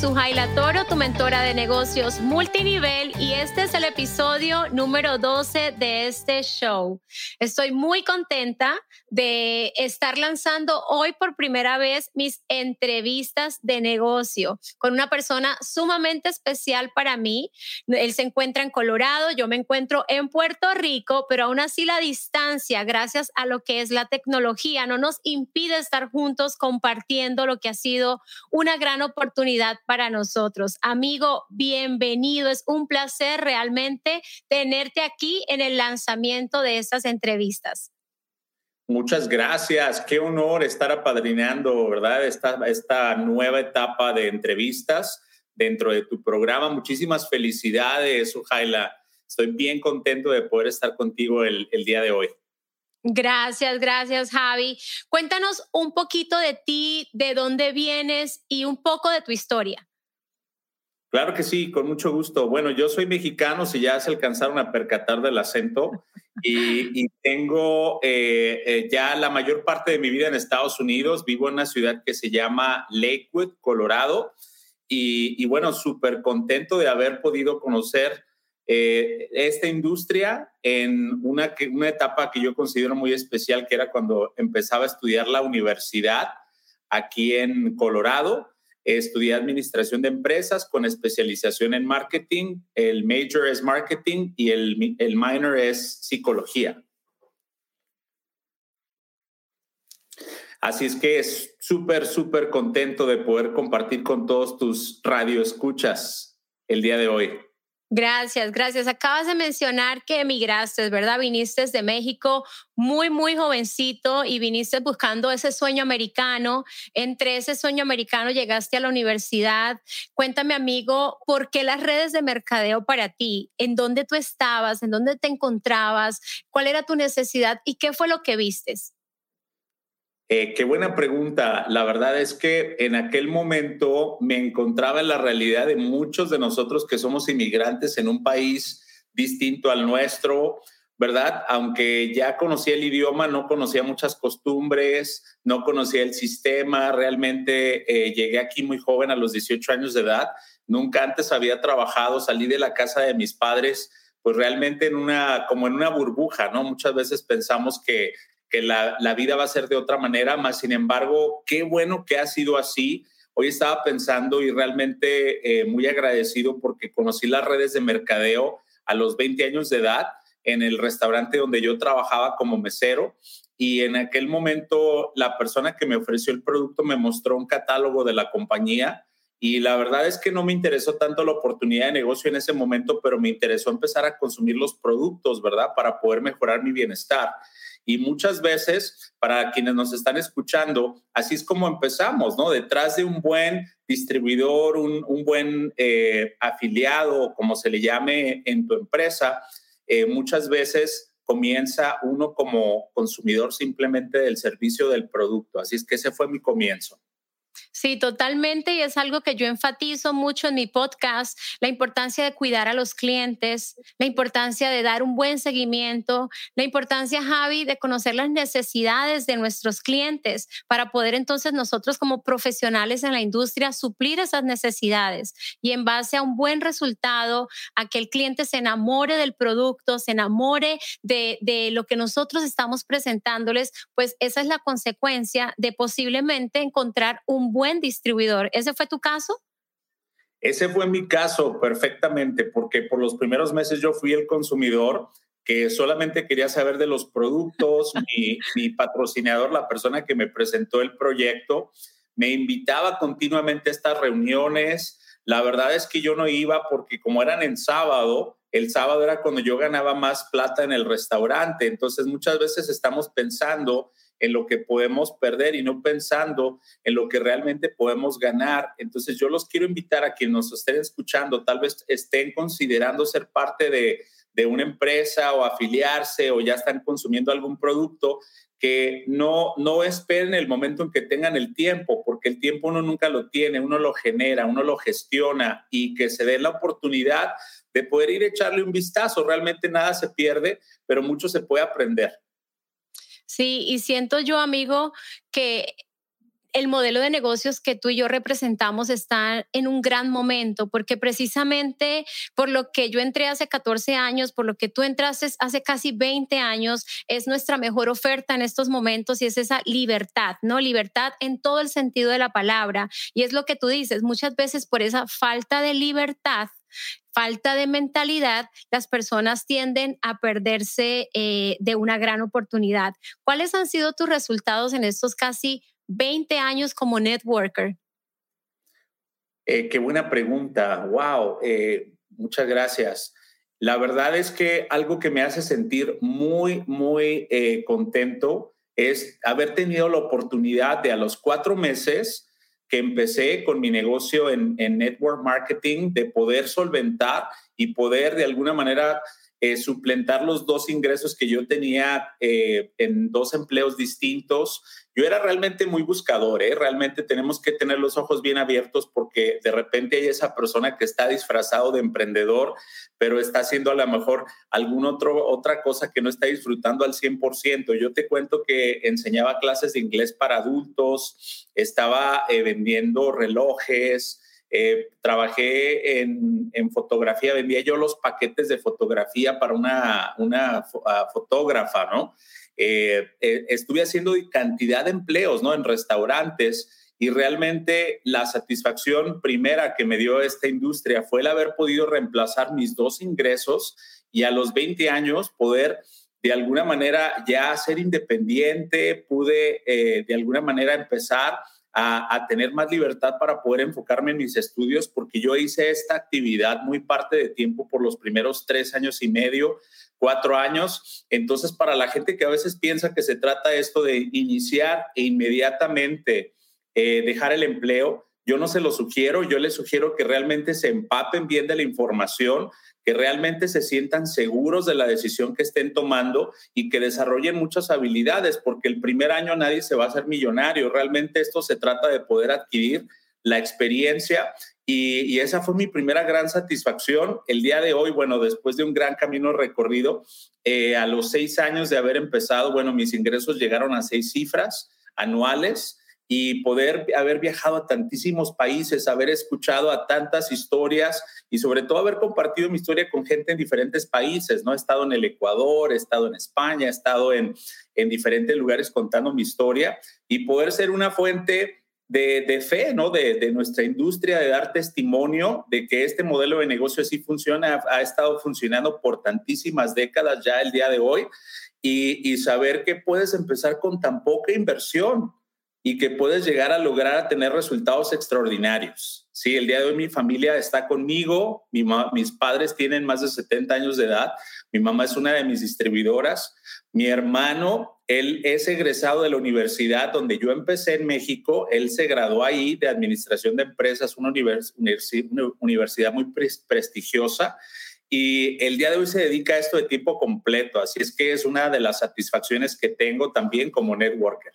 Sujaila Toro, tu mentora de negocios multinivel y este es el episodio número 12 de este show. Estoy muy contenta de estar lanzando hoy por primera vez mis entrevistas de negocio con una persona sumamente especial para mí. Él se encuentra en Colorado, yo me encuentro en Puerto Rico, pero aún así la distancia, gracias a lo que es la tecnología, no nos impide estar juntos compartiendo lo que ha sido una gran oportunidad para nosotros. Amigo, bienvenido. Es un placer realmente tenerte aquí en el lanzamiento de estas entrevistas. Muchas gracias. Qué honor estar apadrinando, ¿verdad? Esta, esta nueva etapa de entrevistas dentro de tu programa. Muchísimas felicidades, Sujaila. Estoy bien contento de poder estar contigo el, el día de hoy. Gracias, gracias, Javi. Cuéntanos un poquito de ti, de dónde vienes y un poco de tu historia. Claro que sí, con mucho gusto. Bueno, yo soy mexicano, si ya se alcanzaron a percatar del acento, y, tengo eh, eh, ya la mayor parte de mi vida en Estados Unidos. Vivo en una ciudad que se llama Lakewood, Colorado, y, bueno, súper contento de haber podido conocer eh, esta industria en una, una etapa que yo considero muy especial, que era cuando empezaba a estudiar la universidad aquí en Colorado Estudié administración de empresas con especialización en marketing. El major es marketing y el, el minor es psicología. Así es que es súper, súper contento de poder compartir con todos tus radioescuchas el día de hoy. Gracias, gracias. Acabas de mencionar que emigraste, ¿verdad? Viniste de México muy, muy jovencito y viniste buscando ese sueño americano. Entre ese sueño americano llegaste a la universidad. Cuéntame, amigo, ¿por qué las redes de mercadeo para ti? ¿En dónde tú estabas? ¿En dónde te encontrabas? ¿Cuál era tu necesidad? ¿Y qué fue lo que vistes? Eh, qué buena pregunta. La verdad es que en aquel momento me encontraba en la realidad de muchos de nosotros que somos inmigrantes en un país distinto al nuestro, ¿verdad? Aunque ya conocía el idioma, no conocía muchas costumbres, no conocía el sistema. Realmente eh, llegué aquí muy joven, a los 18 años de edad. Nunca antes había trabajado, salí de la casa de mis padres pues realmente en una, como en una burbuja, ¿no? Muchas veces pensamos que que la, vida va a ser de otra manera, más sin embargo, qué bueno que ha sido así. Hoy estaba pensando y realmente eh, muy agradecido porque conocí las redes de mercadeo a los 20 años de edad en el restaurante donde yo trabajaba como mesero y en aquel momento la persona que me ofreció el producto me mostró un catálogo de la compañía y la verdad es que no me interesó tanto la oportunidad de negocio en ese momento, pero me interesó empezar a consumir los productos, ¿verdad? Para poder mejorar mi bienestar. Y muchas veces, para quienes nos están escuchando, así es como empezamos, ¿no? Detrás de un buen distribuidor, un, buen eh, afiliado, como se le llame en tu empresa, eh, muchas veces comienza uno como consumidor simplemente del servicio del producto. Así es que ese fue mi comienzo. Sí, totalmente. Y es algo que yo enfatizo mucho en mi podcast, la importancia de cuidar a los clientes, la importancia de dar un buen seguimiento, la importancia, Javi, de conocer las necesidades de nuestros clientes para poder entonces nosotros como profesionales en la industria suplir esas necesidades y en base a un buen resultado, a que el cliente se enamore del producto, se enamore de, de lo que nosotros estamos presentándoles, pues esa es la consecuencia de posiblemente encontrar un buen distribuidor. ¿Ese fue tu caso? Ese fue mi caso perfectamente, porque por los primeros meses yo fui el consumidor que solamente quería saber de los productos, mi, mi, patrocinador, la persona que me presentó el proyecto, me invitaba continuamente a estas reuniones. La verdad es que yo no iba porque como eran en sábado, el sábado era cuando yo ganaba más plata en el restaurante. Entonces muchas veces estamos pensando en lo que podemos perder y no pensando en lo que realmente podemos ganar. Entonces yo los quiero invitar a quienes nos estén escuchando, tal vez estén considerando ser parte de, una empresa o afiliarse o ya están consumiendo algún producto, que no, no esperen el momento en que tengan el tiempo, porque el tiempo uno nunca lo tiene, uno lo genera, uno lo gestiona y que se dé la oportunidad de poder ir a echarle un vistazo. Realmente nada se pierde, pero mucho se puede aprender. Sí, y siento yo, amigo, que el modelo de negocios que tú y yo representamos está en un gran momento, porque precisamente por lo que yo entré hace 14 años, por lo que tú entraste hace casi 20 años, es nuestra mejor oferta en estos momentos y es esa libertad, ¿no? Libertad en todo el sentido de la palabra. Y es lo que tú dices, muchas veces por esa falta de libertad falta de mentalidad, las personas tienden a perderse eh, de una gran oportunidad. ¿Cuáles han sido tus resultados en estos casi 20 años como networker? Eh, qué buena pregunta. Wow. Eh, muchas gracias. La verdad es que algo que me hace sentir muy, muy contento es haber tenido la oportunidad de a los cuatro meses que empecé con mi negocio en, en network marketing, de poder solventar y poder de alguna manera eh, suplentar los dos ingresos que yo tenía eh, en dos empleos distintos. Yo era realmente muy buscador, ¿eh? realmente tenemos que tener los ojos bien abiertos porque de repente hay esa persona que está disfrazado de emprendedor, pero está haciendo a lo mejor alguna otra cosa que no está disfrutando al 100%. Yo te cuento que enseñaba clases de inglés para adultos, estaba eh, vendiendo relojes, eh, trabajé en, fotografía, vendía yo los paquetes de fotografía para una, una ah, fotógrafa, ¿no? Eh, eh, estuve haciendo cantidad de empleos, ¿no? En restaurantes y realmente la satisfacción primera que me dio esta industria fue el haber podido reemplazar mis dos ingresos y a los 20 años poder de alguna manera ya ser independiente, pude de alguna manera empezar a, tener más libertad para poder enfocarme en mis estudios, porque yo hice esta actividad muy parte de tiempo por los primeros tres años y medio, cuatro años. Entonces, para la gente que a veces piensa que se trata esto de iniciar e inmediatamente eh, dejar el empleo, yo no se lo sugiero, yo les sugiero que realmente se empapen bien de la información, que realmente se sientan seguros de la decisión que estén tomando y que desarrollen muchas habilidades, porque el primer año nadie se va a hacer millonario. Realmente esto se trata de poder adquirir la experiencia y, esa fue mi primera gran satisfacción. El día de hoy, bueno, después de un gran camino recorrido, eh, a los seis años de haber empezado, bueno, mis ingresos llegaron a seis cifras anuales y poder haber viajado a tantísimos países, haber escuchado a tantas historias y sobre todo haber compartido mi historia con gente en diferentes países, ¿no? He estado en el Ecuador, he estado en España, he estado en, en diferentes lugares contando mi historia y poder ser una fuente de, de fe, ¿no? De, de, nuestra industria, de dar testimonio de que este modelo de negocio sí funciona, ha, ha estado funcionando por tantísimas décadas ya el día de hoy y, y saber que puedes empezar con tan poca inversión y que puedes llegar a lograr a tener resultados extraordinarios. Sí, el día de hoy mi familia está conmigo, mis padres tienen más de 70 años de edad, mi mamá es una de mis distribuidoras, mi hermano, él es egresado de la universidad donde yo empecé en México, él se graduó ahí de Administración de Empresas, una, una universidad muy prestigiosa, y el día de hoy se dedica a esto de tiempo completo, así es que es una de las satisfacciones que tengo también como networker.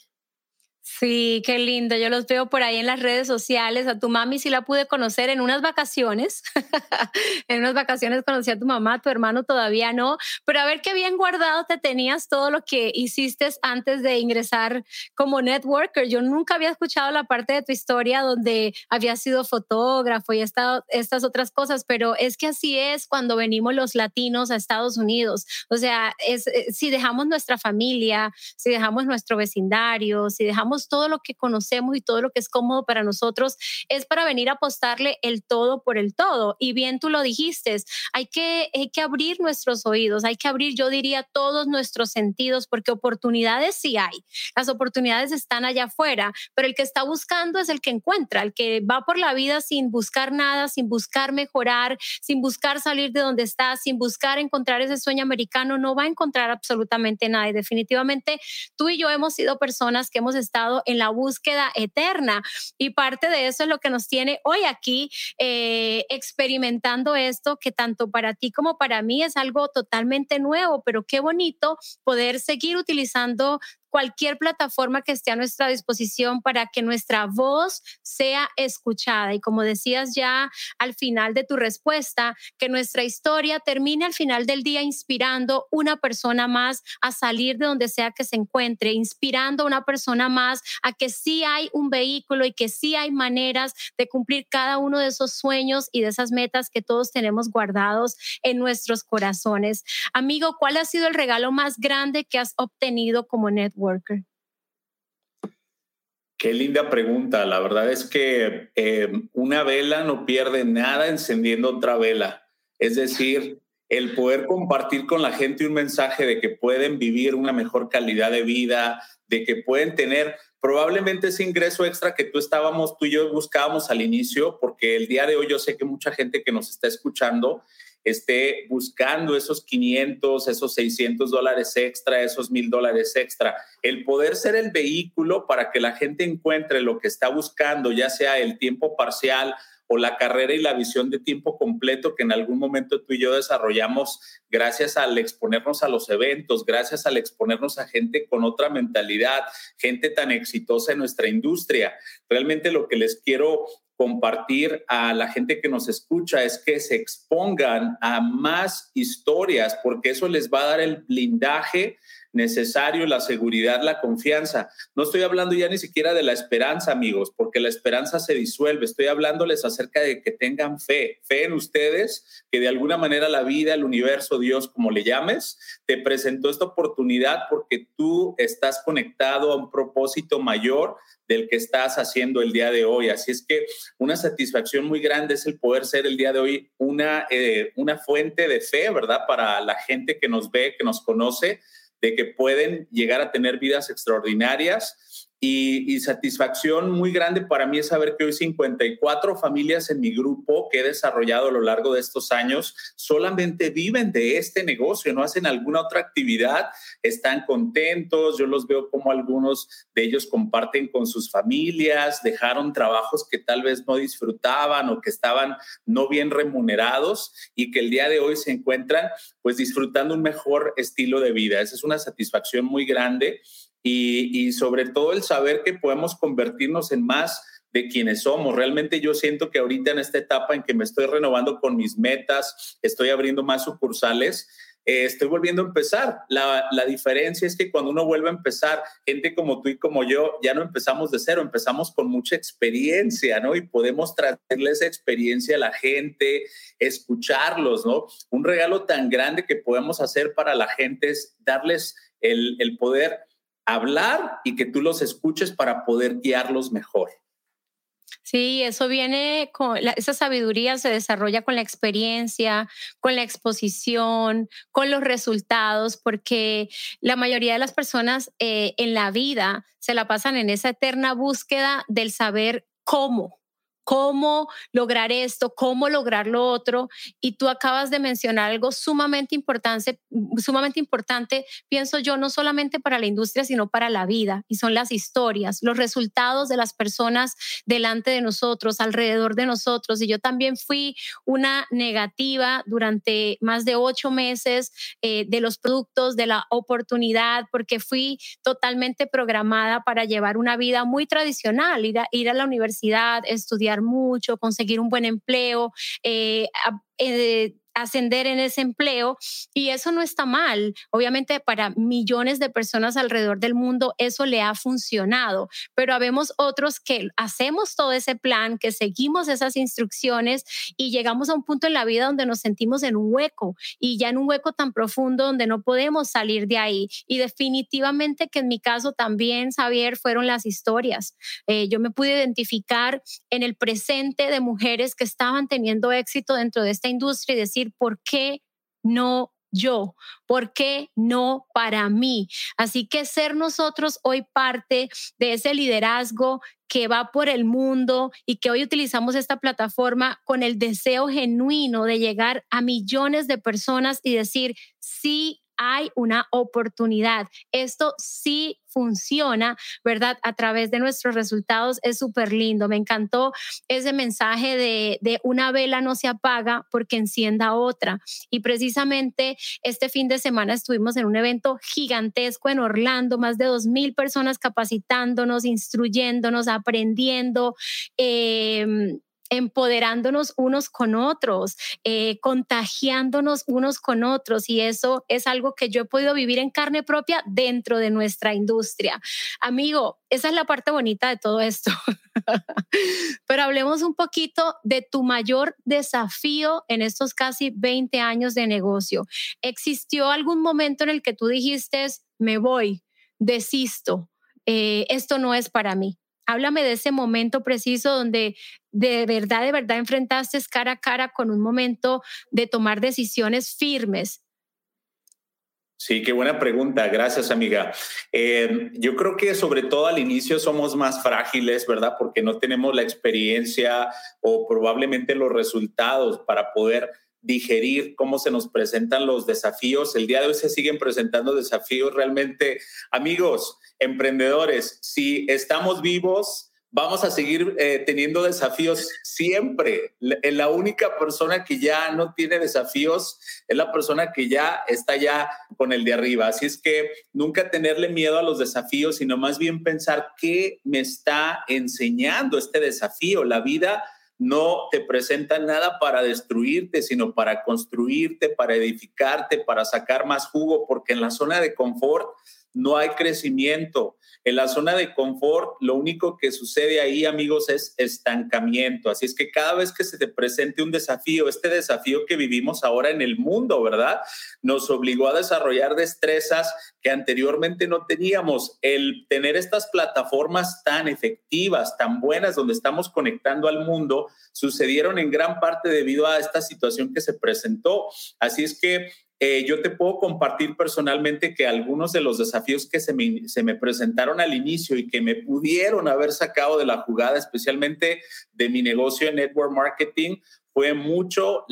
Sí, qué lindo. Yo los veo por ahí en las redes sociales. A tu mami sí la pude conocer en unas vacaciones. en unas vacaciones conocí a tu mamá, a tu hermano todavía no. Pero a ver qué bien guardado te tenías todo lo que hiciste antes de ingresar como networker. Yo nunca había escuchado la parte de tu historia donde había sido fotógrafo y estado, estas otras cosas, pero es que así es cuando venimos los latinos a Estados Unidos. O sea, es, eh, si dejamos nuestra familia, si dejamos nuestro vecindario, si dejamos todo lo que conocemos y todo lo que es cómodo para nosotros, es para venir a apostarle el todo por el todo. Y bien tú lo dijiste, hay que, hay que abrir nuestros oídos, hay que abrir, yo diría, todos nuestros sentidos, porque oportunidades sí hay. Las oportunidades están allá afuera, pero el que está buscando es el que encuentra, el que va por la vida sin buscar nada, sin buscar mejorar, sin buscar salir de donde está, sin buscar encontrar ese sueño americano, no va a encontrar absolutamente nada. Y definitivamente tú y yo hemos sido personas que hemos estado en la búsqueda eterna. Y parte de eso es lo que nos tiene hoy aquí eh, experimentando esto que tanto para ti como para mí es algo totalmente nuevo, pero qué bonito poder seguir utilizando cualquier plataforma que esté a nuestra disposición para que nuestra voz sea escuchada. Y como decías ya al final de tu respuesta, que nuestra historia termine al final del día inspirando una persona más a salir de donde sea que se encuentre, inspirando a una persona más a que sí hay un vehículo y que sí hay maneras de cumplir cada uno de esos sueños y de esas metas que todos tenemos guardados en nuestros corazones. Amigo, ¿cuál ha sido el regalo más grande que has obtenido como Qué linda pregunta. La verdad es que eh, una vela no pierde nada encendiendo otra vela. Es decir, el poder compartir con la gente un mensaje de que pueden vivir una mejor calidad de vida, de que pueden tener probablemente ese ingreso extra que tú estábamos, tú y yo buscábamos al inicio, porque el día de hoy yo sé que mucha gente que nos está escuchando esté buscando esos 500, esos 600 dólares extra, esos 1000 dólares extra. El poder ser el vehículo para que la gente encuentre lo que está buscando, ya sea el tiempo parcial o la carrera y la visión de tiempo completo que en algún momento tú y yo desarrollamos gracias al exponernos a los eventos, gracias al exponernos a gente con otra mentalidad, gente tan exitosa en nuestra industria. Realmente lo que les quiero compartir a la gente que nos escucha es que se expongan a más historias porque eso les va a dar el blindaje necesario, la seguridad, la confianza. No estoy hablando ya ni siquiera de la esperanza, amigos, porque la esperanza se disuelve. Estoy hablándoles acerca de que tengan fe, fe en ustedes, que de alguna manera la vida, el universo, Dios, como le llames, te presentó esta oportunidad porque tú estás conectado a un propósito mayor del que estás haciendo el día de hoy. Así es que una satisfacción muy grande es el poder ser el día de hoy una, eh, una fuente de fe, ¿verdad? Para la gente que nos ve, que nos conoce de que pueden llegar a tener vidas extraordinarias y, satisfacción muy grande para mí es saber que hoy 54 familias en mi grupo que he desarrollado a lo largo de estos años solamente viven de este negocio, no hacen alguna otra actividad, están contentos, yo los veo como algunos de ellos comparten con sus familias, dejaron trabajos que tal vez no disfrutaban o que estaban no bien remunerados y que el día de hoy se encuentran pues disfrutando un mejor estilo de vida. Esa es una satisfacción muy grande y, sobre todo el saber que podemos convertirnos en más de quienes somos. Realmente yo siento que ahorita en esta etapa en que me estoy renovando con mis metas, estoy abriendo más sucursales, eh, estoy volviendo a empezar. La, la, diferencia es que cuando uno vuelve a empezar, gente como tú y como yo, ya no empezamos de cero, empezamos con mucha experiencia, ¿no? Y podemos traerle esa experiencia a la gente, escucharlos, ¿no? Un regalo tan grande que podemos hacer para la gente es darles el, el poder hablar y que tú los escuches para poder guiarlos mejor. Sí, eso viene con esa sabiduría se desarrolla con la experiencia, con la exposición, con los resultados, porque la mayoría de las personas eh, en la vida se la pasan en esa eterna búsqueda del saber cómo, cómo lograr esto, cómo lograr lo otro. Y tú acabas de mencionar algo sumamente importante, sumamente importante, pienso yo, no solamente para la industria, sino para la vida. Y son las historias, los resultados de las personas delante de nosotros, alrededor de nosotros. Y yo también fui una negativa durante más de ocho meses eh, de los productos, de la oportunidad, porque fui totalmente programada para llevar una vida muy tradicional, ir a, ir a la universidad, estudiar mucho, conseguir un buen empleo, eh, eh, ascender en ese empleo y eso no está mal. Obviamente para millones de personas alrededor del mundo eso le ha funcionado, pero habemos otros que hacemos todo ese plan, que seguimos esas instrucciones y llegamos a un punto en la vida donde nos sentimos en un hueco y ya en un hueco tan profundo donde no podemos salir de ahí. Y definitivamente que en mi caso también, Xavier, fueron las historias. Eh, yo me pude identificar en el presente de mujeres que estaban teniendo éxito dentro de esta industria y ¿por qué no yo? ¿Por qué no para mí? Así que ser nosotros hoy parte de ese liderazgo que va por el mundo y que hoy utilizamos esta plataforma con el deseo genuino de llegar a millones de personas y decir, sí hay una oportunidad. Esto sí funciona, ¿verdad? A través de nuestros resultados es súper lindo. Me encantó ese mensaje de, de una vela no se apaga porque encienda otra. Y precisamente este fin de semana estuvimos en un evento gigantesco en Orlando, más de dos mil personas capacitándonos, instruyéndonos, aprendiendo. Eh, empoderándonos unos con otros, eh, contagiándonos unos con otros. Y eso es algo que yo he podido vivir en carne propia dentro de nuestra industria. Amigo, esa es la parte bonita de todo esto. Pero hablemos un poquito de tu mayor desafío en estos casi 20 años de negocio. ¿Existió algún momento en el que tú dijiste, me voy, desisto, eh, esto no es para mí? Háblame de ese momento preciso donde de verdad, de verdad enfrentaste cara a cara con un momento de tomar decisiones firmes. Sí, qué buena pregunta. Gracias, amiga. Eh, yo creo que sobre todo al inicio somos más frágiles, ¿verdad? Porque no tenemos la experiencia o probablemente los resultados para poder digerir cómo se nos presentan los desafíos. El día de hoy se siguen presentando desafíos realmente. Amigos, emprendedores, si estamos vivos, vamos a seguir eh, teniendo desafíos siempre. Eh, la, única persona que ya no tiene desafíos es la persona que ya está ya con el de arriba. Así es que nunca tenerle miedo a los desafíos, sino más bien pensar qué me está enseñando este desafío. La vida no te presenta nada para destruirte, sino para construirte, para edificarte, para sacar más jugo, porque en la zona de confort no hay crecimiento. En la zona de confort, lo único que sucede ahí, amigos, es estancamiento. Así es que cada vez que se te presente un desafío, este desafío que vivimos ahora en el mundo, ¿verdad? Nos obligó a desarrollar destrezas que anteriormente no teníamos. El tener estas plataformas tan efectivas, tan buenas, donde estamos conectando al mundo, sucedieron en gran parte debido a esta situación que se presentó. Así es que eh, yo te puedo compartir personalmente que algunos de los desafíos que se me, se me, presentaron al inicio y que me pudieron haber sacado de la jugada, especialmente de mi negocio en network marketing, fue mucho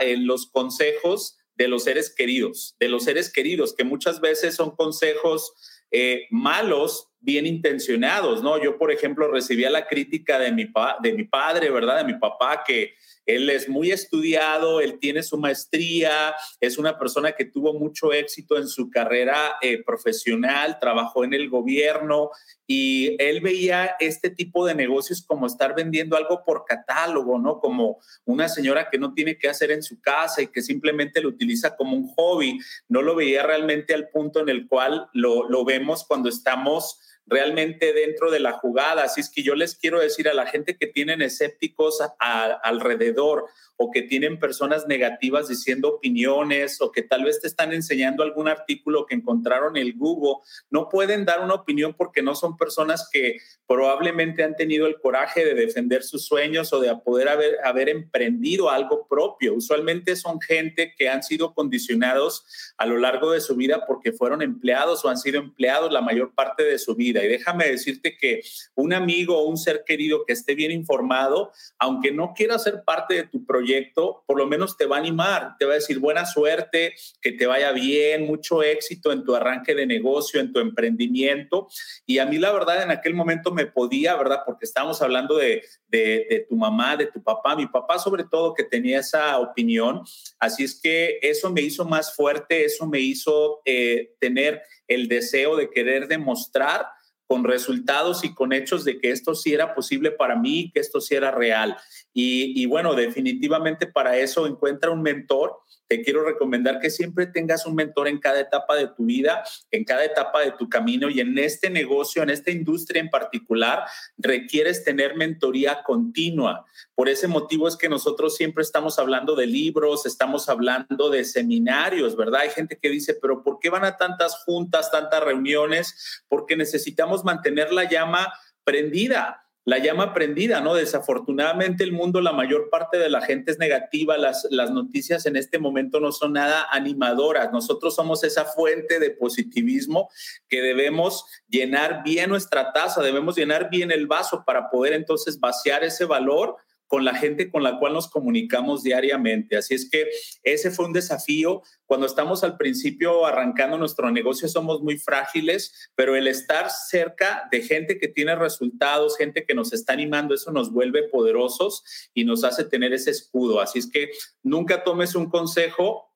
eh, los consejos de los seres queridos, de los seres queridos, que muchas veces son consejos eh, malos, bien intencionados, ¿no? Yo, por ejemplo, recibía la crítica de mi, de mi padre, ¿verdad? De mi papá, que él es muy estudiado, él tiene su maestría, es una persona que tuvo mucho éxito en su carrera eh, profesional, trabajó en el gobierno y él veía este tipo de negocios como estar vendiendo algo por catálogo, ¿no? Como una señora que no tiene que hacer en su casa y que simplemente lo utiliza como un hobby. No lo veía realmente al punto en el cual lo, lo vemos cuando estamos realmente dentro de la jugada. Así es que yo les quiero decir a la gente que tienen escépticos alrededor o que tienen personas negativas diciendo opiniones o que tal vez te están enseñando algún artículo que encontraron en Google, no pueden dar una opinión porque no son personas que probablemente han tenido el coraje de defender sus sueños o de poder haber emprendido algo propio. Usualmente son gente que han sido condicionados a lo largo de su vida porque fueron empleados o han sido empleados la mayor parte de su vida. Y déjame decirte que un amigo o un ser querido que esté bien informado, aunque no quiera ser parte de tu proyecto, por lo menos te va a animar, te va a decir buena suerte, que te vaya bien, mucho éxito en tu arranque de negocio, en tu emprendimiento. Y a mí la verdad en aquel momento me podía, ¿verdad? Porque estábamos hablando de, de, tu mamá, de tu papá, mi papá sobre todo que tenía esa opinión. Así es que eso me hizo más fuerte, eso me hizo eh, tener el deseo de querer demostrar con resultados y con hechos de que esto sí era posible para mí, que esto sí era real. Y, bueno, definitivamente para eso encuentra un mentor te quiero recomendar que siempre tengas un mentor en cada etapa de tu vida, en cada etapa de tu camino y en este negocio, en esta industria en particular, requieres tener mentoría continua. Por ese motivo es que nosotros siempre estamos hablando de libros, estamos hablando de seminarios, ¿verdad? Hay gente que dice, pero ¿por qué van a tantas juntas, tantas reuniones? Porque necesitamos mantener la llama prendida la llama prendida, ¿no? Desafortunadamente el mundo, la mayor parte de la gente es negativa, las, las noticias en este momento no son nada animadoras, nosotros somos esa fuente de positivismo que debemos llenar bien nuestra taza, debemos llenar bien el vaso para poder entonces vaciar ese valor con la gente con la cual nos comunicamos diariamente. Así es que ese fue un desafío. Cuando estamos al principio arrancando nuestro negocio somos muy frágiles, pero el estar cerca de gente que tiene resultados, gente que nos está animando, eso nos vuelve poderosos y nos hace tener ese escudo. Así es que nunca tomes un consejo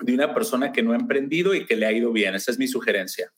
de una persona que no ha emprendido y que le ha ido bien. Esa es mi sugerencia.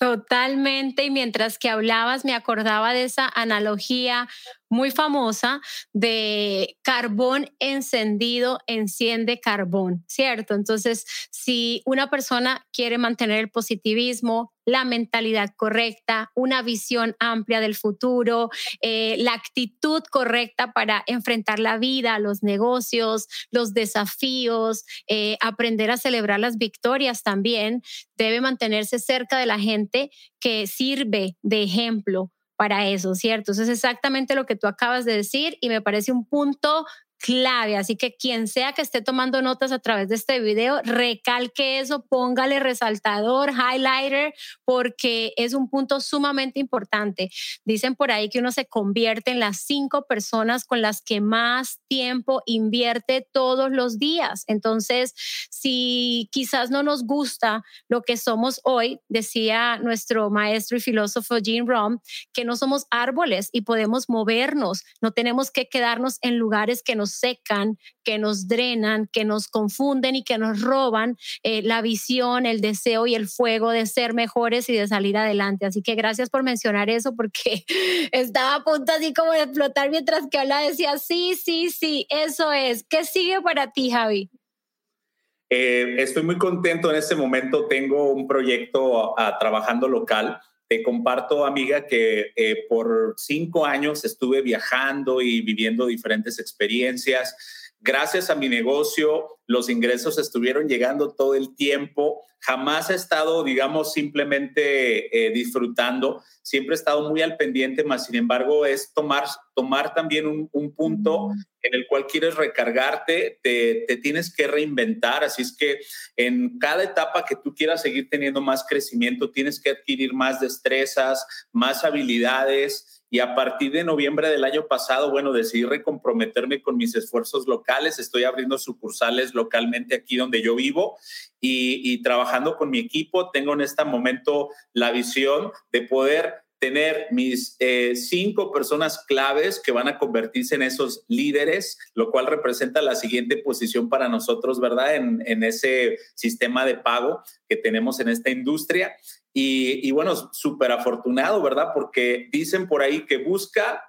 Totalmente, y mientras que hablabas me acordaba de esa analogía muy famosa de carbón encendido enciende carbón, ¿cierto? Entonces, si una persona quiere mantener el positivismo, la mentalidad correcta, una visión amplia del futuro, eh, la actitud correcta para enfrentar la vida, los negocios, los desafíos, eh, aprender a celebrar las victorias también, debe mantenerse cerca de la gente que sirve de ejemplo para eso, ¿cierto? Eso es exactamente lo que tú acabas de decir y me parece un punto clave. Así que quien sea que esté tomando notas a través de este video, recalque eso, póngale resaltador, highlighter, porque es un punto sumamente importante. Dicen por ahí que uno se convierte en las cinco personas con las que más tiempo invierte todos los días. Entonces, si quizás no nos gusta lo que somos hoy, decía nuestro maestro y filósofo Jim Rohn, que no somos árboles y podemos movernos, no tenemos que quedarnos en lugares que nos secan, que nos drenan, que nos confunden y que nos roban eh, la visión, el deseo y el fuego de ser mejores y de salir adelante. Así que gracias por mencionar eso porque estaba a punto así como de explotar mientras que habla decía, sí, sí, sí, eso es. ¿Qué sigue para ti, Javi? Eh, estoy muy contento en este momento. Tengo un proyecto trabajando local te comparto, amiga, que eh, por cinco años estuve viajando y viviendo diferentes experiencias. Gracias a mi negocio, los ingresos estuvieron llegando todo el tiempo. Jamás he estado, digamos, simplemente eh, disfrutando. Siempre he estado muy al pendiente, más sin embargo, es tomar, tomar también un, punto en el cual quieres recargarte, te, te, tienes que reinventar. Así es que en cada etapa que tú quieras seguir teniendo más crecimiento, tienes que adquirir más destrezas, más habilidades y a partir de noviembre del año pasado, bueno, decidí recomprometerme con mis esfuerzos locales. Estoy abriendo sucursales localmente aquí donde yo vivo y, trabajando con mi equipo. Tengo en este momento la visión de poder tener mis eh, cinco personas claves que van a convertirse en esos líderes, lo cual representa la siguiente posición para nosotros, ¿verdad? En, en ese sistema de pago que tenemos en esta industria. Y, bueno, súper afortunado, ¿verdad? Porque dicen por ahí que busca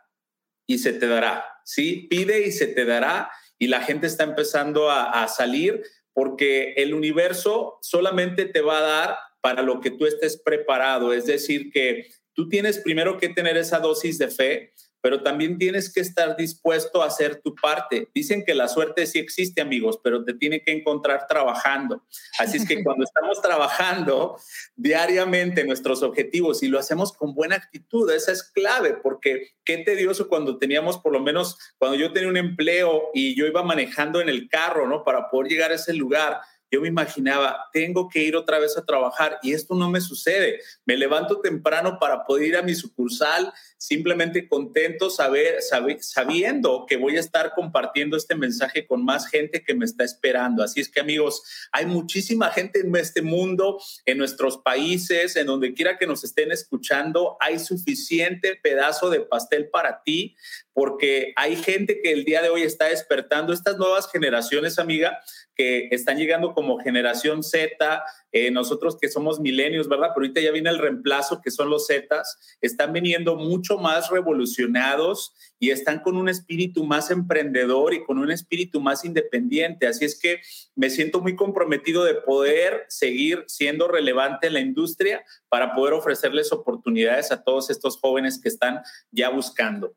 y se te dará, ¿sí? Pide y se te dará y la gente está empezando a, a salir porque el universo solamente te va a dar para lo que tú estés preparado. Es decir, que tú tienes primero que tener esa dosis de fe, pero también tienes que estar dispuesto a hacer tu parte. Dicen que la suerte sí existe, amigos, pero te tiene que encontrar trabajando. Así es que cuando estamos trabajando diariamente nuestros objetivos y lo hacemos con buena actitud, esa es clave, porque qué tedioso cuando teníamos, por lo menos cuando yo tenía un empleo y yo iba manejando en el carro, ¿no? Para poder llegar a ese lugar yo me imaginaba, tengo que ir otra vez a trabajar y esto no me sucede. Me levanto temprano para poder ir a mi sucursal, simplemente contento saber, sabiendo que voy a estar compartiendo este mensaje con más gente que me está esperando. Así es que amigos, hay muchísima gente en este mundo, en nuestros países, en donde quiera que nos estén escuchando, hay suficiente pedazo de pastel para ti porque hay gente que el día de hoy está despertando, estas nuevas generaciones, amiga, que están llegando como generación Z, eh, nosotros que somos milenios, ¿verdad? Pero ahorita ya viene el reemplazo, que son los Zetas, están viniendo mucho más revolucionados y están con un espíritu más emprendedor y con un espíritu más independiente. Así es que me siento muy comprometido de poder seguir siendo relevante en la industria para poder ofrecerles oportunidades a todos estos jóvenes que están ya buscando.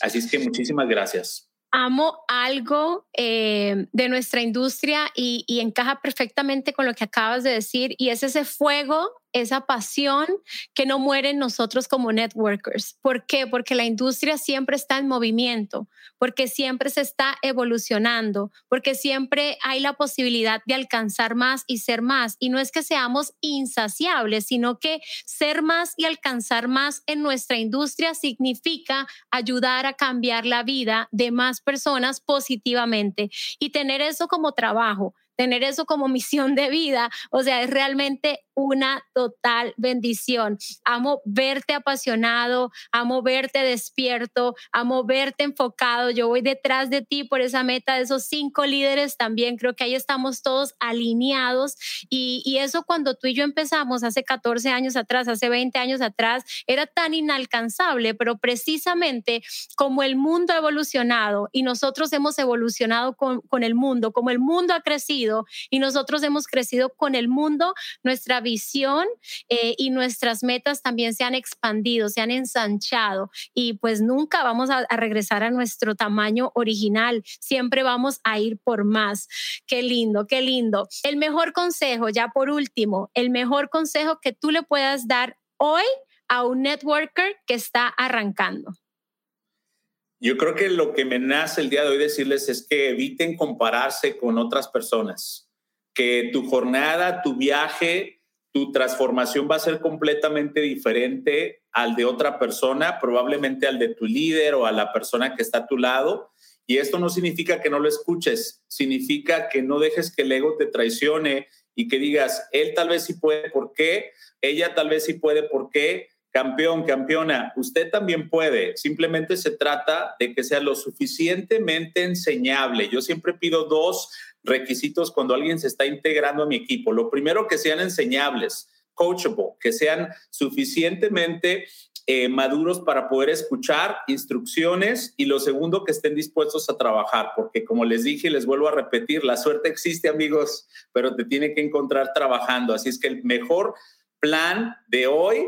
Así es que muchísimas gracias. Amo algo eh, de nuestra industria y, encaja perfectamente con lo que acabas de decir y es ese fuego esa pasión que no muere en nosotros como networkers. ¿Por qué? Porque la industria siempre está en movimiento, porque siempre se está evolucionando, porque siempre hay la posibilidad de alcanzar más y ser más. Y no es que seamos insaciables, sino que ser más y alcanzar más en nuestra industria significa ayudar a cambiar la vida de más personas positivamente y tener eso como trabajo tener eso como misión de vida, o sea, es realmente una total bendición. Amo verte apasionado, amo verte despierto, amo verte enfocado. Yo voy detrás de ti por esa meta de esos cinco líderes también. Creo que ahí estamos todos alineados y, y eso cuando tú y yo empezamos hace 14 años atrás, hace 20 años atrás, era tan inalcanzable, pero precisamente como el mundo ha evolucionado y nosotros hemos evolucionado con, con el mundo, como el mundo ha crecido y nosotros hemos crecido con el mundo, nuestra visión eh, y nuestras metas también se han expandido, se han ensanchado y pues nunca vamos a, a regresar a nuestro tamaño original, siempre vamos a ir por más. Qué lindo, qué lindo. El mejor consejo, ya por último, el mejor consejo que tú le puedas dar hoy a un networker que está arrancando. Yo creo que lo que me nace el día de hoy decirles es que eviten compararse con otras personas, que tu jornada, tu viaje, tu transformación va a ser completamente diferente al de otra persona, probablemente al de tu líder o a la persona que está a tu lado. Y esto no significa que no lo escuches, significa que no dejes que el ego te traicione y que digas, él tal vez sí puede, ¿por qué? Ella tal vez sí puede, ¿por qué? Campeón, campeona, usted también puede. Simplemente se trata de que sea lo suficientemente enseñable. Yo siempre pido dos requisitos cuando alguien se está integrando a mi equipo. Lo primero, que sean enseñables, coachable, que sean suficientemente eh, maduros para poder escuchar instrucciones y lo segundo, que estén dispuestos a trabajar, porque como les dije y les vuelvo a repetir, la suerte existe amigos, pero te tiene que encontrar trabajando. Así es que el mejor plan de hoy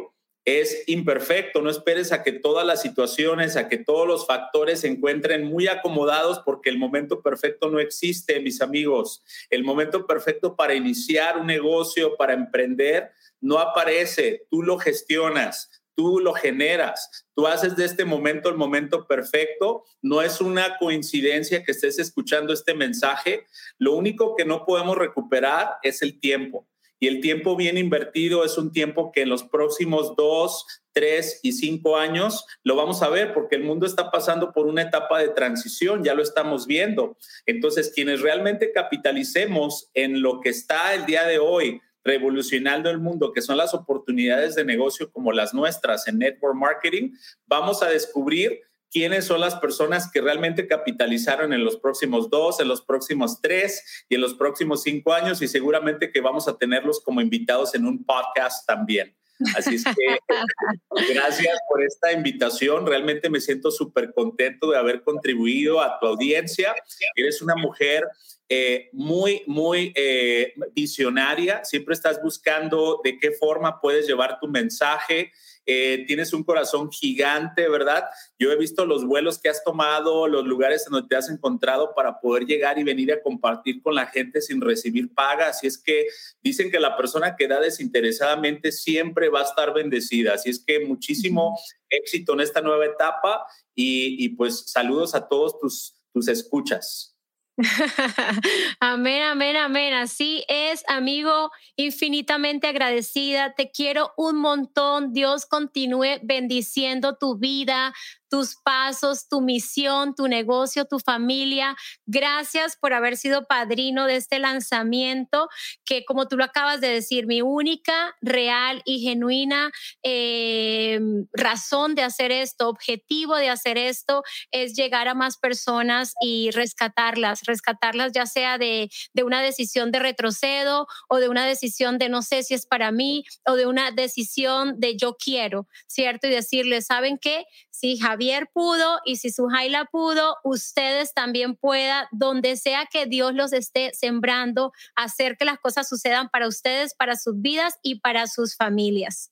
es imperfecto. No esperes a que todas las situaciones, a que todos los factores se encuentren muy acomodados porque el momento perfecto no existe, mis amigos. El momento perfecto para iniciar un negocio, para emprender, no aparece. Tú lo gestionas. Tú lo generas, tú haces de este momento el momento perfecto. No es una coincidencia que estés escuchando este mensaje. Lo único que no podemos recuperar es el tiempo. Y el tiempo bien invertido es un tiempo que en los próximos dos, tres y cinco años lo vamos a ver porque el mundo está pasando por una etapa de transición, ya lo estamos viendo. Entonces, quienes realmente capitalicemos en lo que está el día de hoy, revolucionando el mundo, que son las oportunidades de negocio como las nuestras en network marketing, vamos a descubrir quiénes son las personas que realmente capitalizaron en los próximos dos, en los próximos tres y en los próximos cinco años y seguramente que vamos a tenerlos como invitados en un podcast también. Así es que gracias por esta invitación. Realmente me siento súper contento de haber contribuido a tu audiencia. Eres una mujer eh, muy, muy eh, visionaria. Siempre estás buscando de qué forma puedes llevar tu mensaje eh, tienes un corazón gigante, ¿verdad? Yo he visto los vuelos que has tomado, los lugares en donde te has encontrado para poder llegar y venir a compartir con la gente sin recibir paga. Así es que dicen que la persona que da desinteresadamente siempre va a estar bendecida. Así es que muchísimo éxito en esta nueva etapa y, y pues saludos a todos tus, tus escuchas. amén, amén, amén. Así es, amigo, infinitamente agradecida. Te quiero un montón. Dios continúe bendiciendo tu vida, tus pasos, tu misión, tu negocio, tu familia. Gracias por haber sido padrino de este lanzamiento, que como tú lo acabas de decir, mi única, real y genuina eh, razón de hacer esto, objetivo de hacer esto, es llegar a más personas y rescatarlas, rescatarlas ya sea de, de una decisión de retrocedo o de una decisión de no sé si es para mí o de una decisión de yo quiero, ¿cierto? Y decirles, ¿saben qué? Si Javier pudo y si Sujaila pudo, ustedes también puedan, donde sea que Dios los esté sembrando, hacer que las cosas sucedan para ustedes, para sus vidas y para sus familias.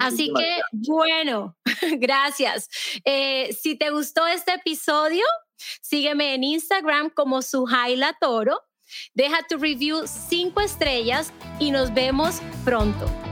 Así que, bueno, gracias. Eh, si te gustó este episodio, sígueme en Instagram como Sujaila Toro Deja tu review cinco estrellas y nos vemos pronto.